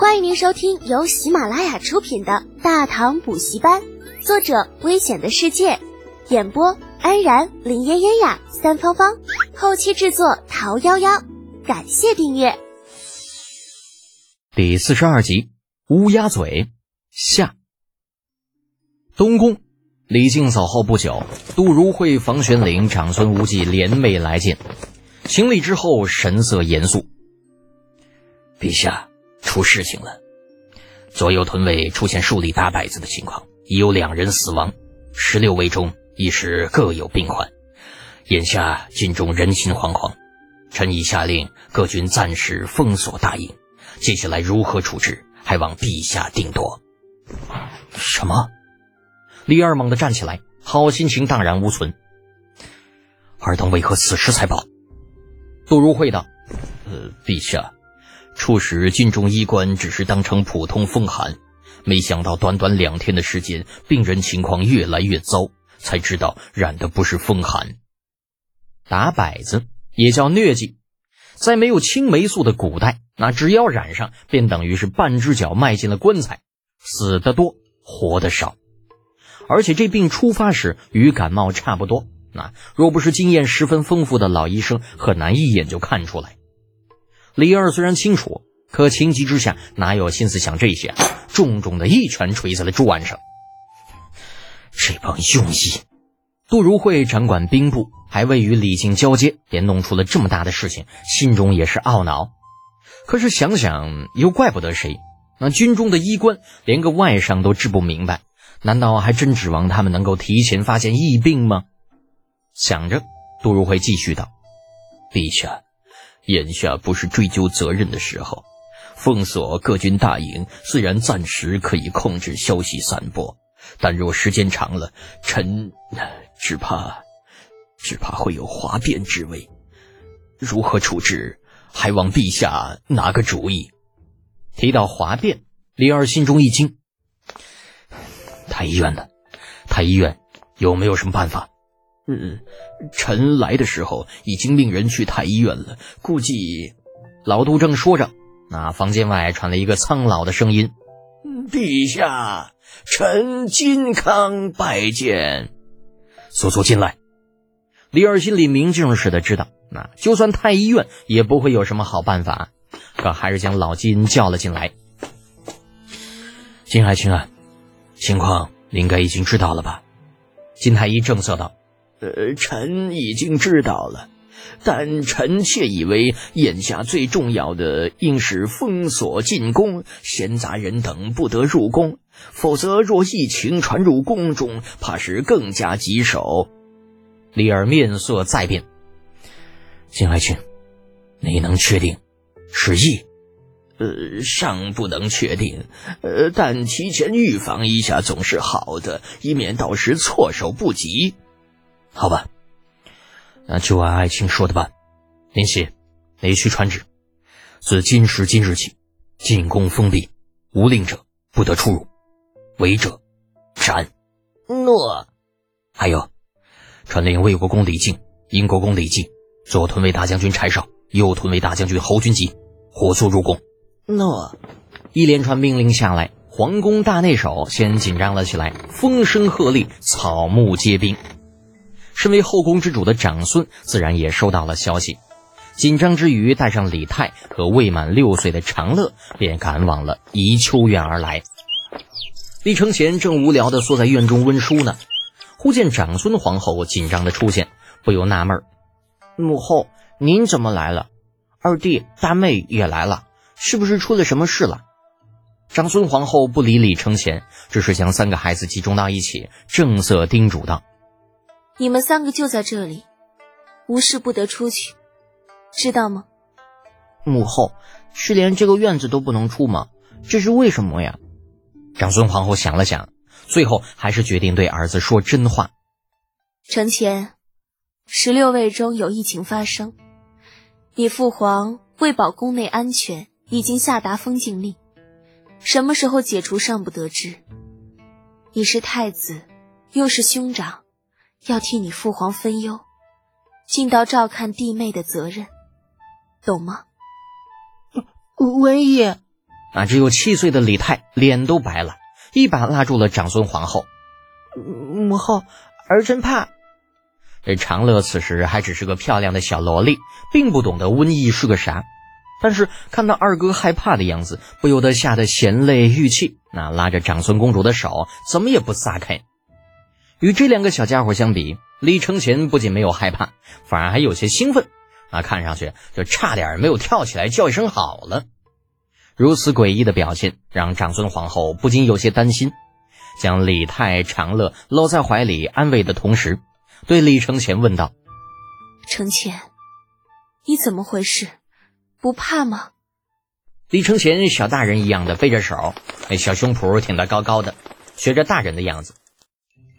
欢迎您收听由喜马拉雅出品的《大唐补习班》，作者：危险的世界，演播：安然、林嫣嫣呀、三芳芳，后期制作：桃夭夭。感谢订阅。第四十二集，乌鸦嘴下。东宫，李靖走后不久，杜如晦、房玄龄、长孙无忌联袂来见，行礼之后，神色严肃。陛下，出事情了，左右屯卫出现数例打摆子的情况，已有两人死亡，十六位中亦是各有病患。眼下晋中人心惶惶，臣已下令各军暂时封锁大营。接下来如何处置，还望陛下定夺。什么？李二猛地站起来，好心情荡然无存。尔等为何此时才报？杜如晦道：“呃，陛下，初时军中医官只是当成普通风寒，没想到短短两天的时间，病人情况越来越糟，才知道染的不是风寒。打摆子也叫疟疾。”在没有青霉素的古代，那只要染上，便等于是半只脚迈进了棺材，死的多，活的少。而且这病初发时与感冒差不多，那若不是经验十分丰富的老医生，很难一眼就看出来。李二虽然清楚，可情急之下哪有心思想这些，重重的一拳捶在了桌案上。这帮庸医！杜如晦掌管兵部，还未与李靖交接，便弄出了这么大的事情，心中也是懊恼。可是想想又怪不得谁，那军中的医官连个外伤都治不明白，难道还真指望他们能够提前发现疫病吗？想着，杜如晦继续道：“陛下，眼下不是追究责任的时候，封锁各军大营，虽然暂时可以控制消息散播。”但若时间长了，臣只怕，只怕会有哗变之危。如何处置，还望陛下拿个主意。提到哗变，李二心中一惊。太医院呢？太医院有没有什么办法？嗯，臣来的时候已经命人去太医院了，估计……老杜正说着，那房间外传来一个苍老的声音：“陛下。”臣金康拜见，速速进来。李二心里明镜似的知道，那就算太医院也不会有什么好办法，可还是将老金叫了进来。金爱卿啊，情况你应该已经知道了吧？金太医正色道：“呃，臣已经知道了。”但臣妾以为，眼下最重要的应是封锁进宫，闲杂人等不得入宫。否则，若疫情传入宫中，怕是更加棘手。李儿面色再变，金爱卿，你能确定是疫？呃，尚不能确定。呃，但提前预防一下总是好的，以免到时措手不及。好吧。那就按爱卿说的办，林喜，你去传旨，自今时今日起，进宫封闭，无令者不得出入，违者斩。诺。还有，传令魏国公李靖、英国公李绩，左屯卫大将军柴少、右屯卫大将军侯君集，火速入宫。诺。一连串命令下来，皇宫大内守先紧张了起来，风声鹤唳，草木皆兵。身为后宫之主的长孙，自然也收到了消息，紧张之余，带上李泰和未满六岁的长乐，便赶往了宜秋院而来。李承乾正无聊地缩在院中温书呢，忽见长孙皇后紧张的出现，不由纳闷母后，您怎么来了？二弟、大妹也来了，是不是出了什么事了？长孙皇后不理李承乾，只是将三个孩子集中到一起，正色叮嘱道。你们三个就在这里，无事不得出去，知道吗？母后是连这个院子都不能出吗？这是为什么呀？长孙皇后想了想，最后还是决定对儿子说真话。承乾，十六位中有疫情发生，你父皇为保宫内安全，已经下达封禁令，什么时候解除尚不得知。你是太子，又是兄长。要替你父皇分忧，尽到照看弟妹的责任，懂吗？文义，啊，只有七岁的李泰脸都白了，一把拉住了长孙皇后。母后，儿臣怕。这长乐此时还只是个漂亮的小萝莉，并不懂得瘟疫是个啥。但是看到二哥害怕的样子，不由得吓得咸泪欲泣，那拉着长孙公主的手怎么也不撒开。与这两个小家伙相比，李承前不仅没有害怕，反而还有些兴奋。啊看上去就差点没有跳起来叫一声好了。如此诡异的表现，让长孙皇后不禁有些担心，将李泰、长乐搂在怀里安慰的同时，对李承前问道：“承前，你怎么回事？不怕吗？”李承前小大人一样的背着手，那小胸脯挺得高高的，学着大人的样子。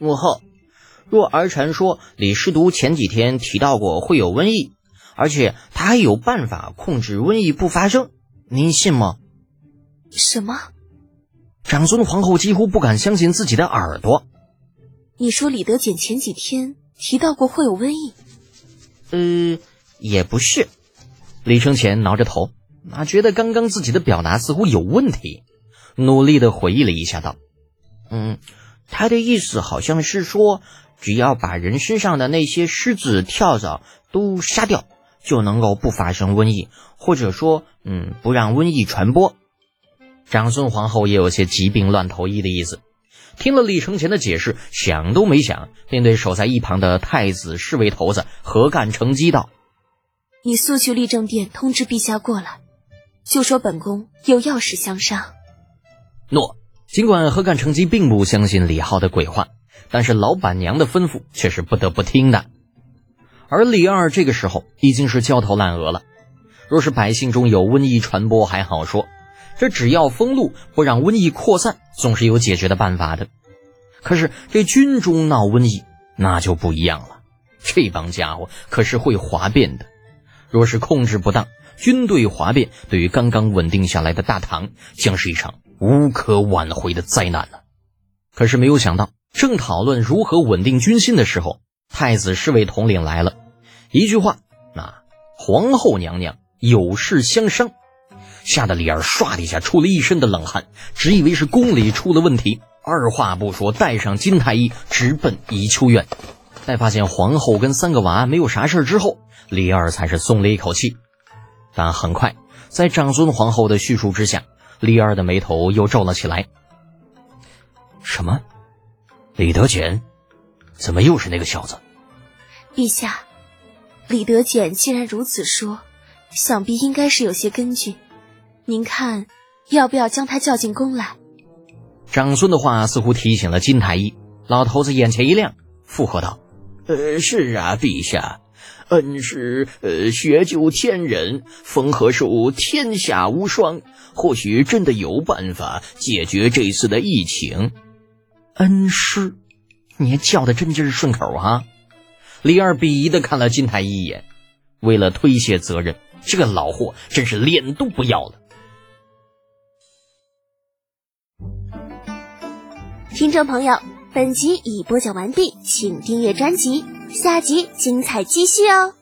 母后，若儿臣说李师独前几天提到过会有瘟疫。而且他还有办法控制瘟疫不发生，您信吗？什么？长孙皇后几乎不敢相信自己的耳朵。你说李德简前几天提到过会有瘟疫？呃，也不是。李承前挠着头，那觉得刚刚自己的表达似乎有问题，努力的回忆了一下，道：“嗯，他的意思好像是说，只要把人身上的那些虱子、跳蚤都杀掉。”就能够不发生瘟疫，或者说，嗯，不让瘟疫传播。长孙皇后也有些疾病乱投医的意思。听了李承前的解释，想都没想，便对守在一旁的太子侍卫头子何干乘机道：“你速去立政殿通知陛下过来，就说本宫有要事相商。”诺。尽管何干成机并不相信李浩的鬼话，但是老板娘的吩咐却是不得不听的。而李二这个时候已经是焦头烂额了。若是百姓中有瘟疫传播还好说，这只要封路，不让瘟疫扩散，总是有解决的办法的。可是这军中闹瘟疫，那就不一样了。这帮家伙可是会哗变的，若是控制不当，军队哗变对于刚刚稳定下来的大唐，将是一场无可挽回的灾难呢。可是没有想到，正讨论如何稳定军心的时候，太子侍卫统领来了。一句话，那皇后娘娘有事相商，吓得李二唰的一下出了一身的冷汗，只以为是宫里出了问题，二话不说带上金太医直奔宜秋院。在发现皇后跟三个娃没有啥事之后，李二才是松了一口气。但很快，在长孙皇后的叙述之下，李二的眉头又皱了起来。什么？李德简？怎么又是那个小子？陛下。李德简既然如此说，想必应该是有些根据。您看，要不要将他叫进宫来？长孙的话似乎提醒了金太医，老头子眼前一亮，附和道：“呃，是啊，陛下，恩师呃学究天人，风和术天下无双，或许真的有办法解决这次的疫情。”恩师，你叫的真就是顺口啊！李二鄙夷的看了金太医一眼，为了推卸责任，这个老货真是脸都不要了。听众朋友，本集已播讲完毕，请订阅专辑，下集精彩继续哦。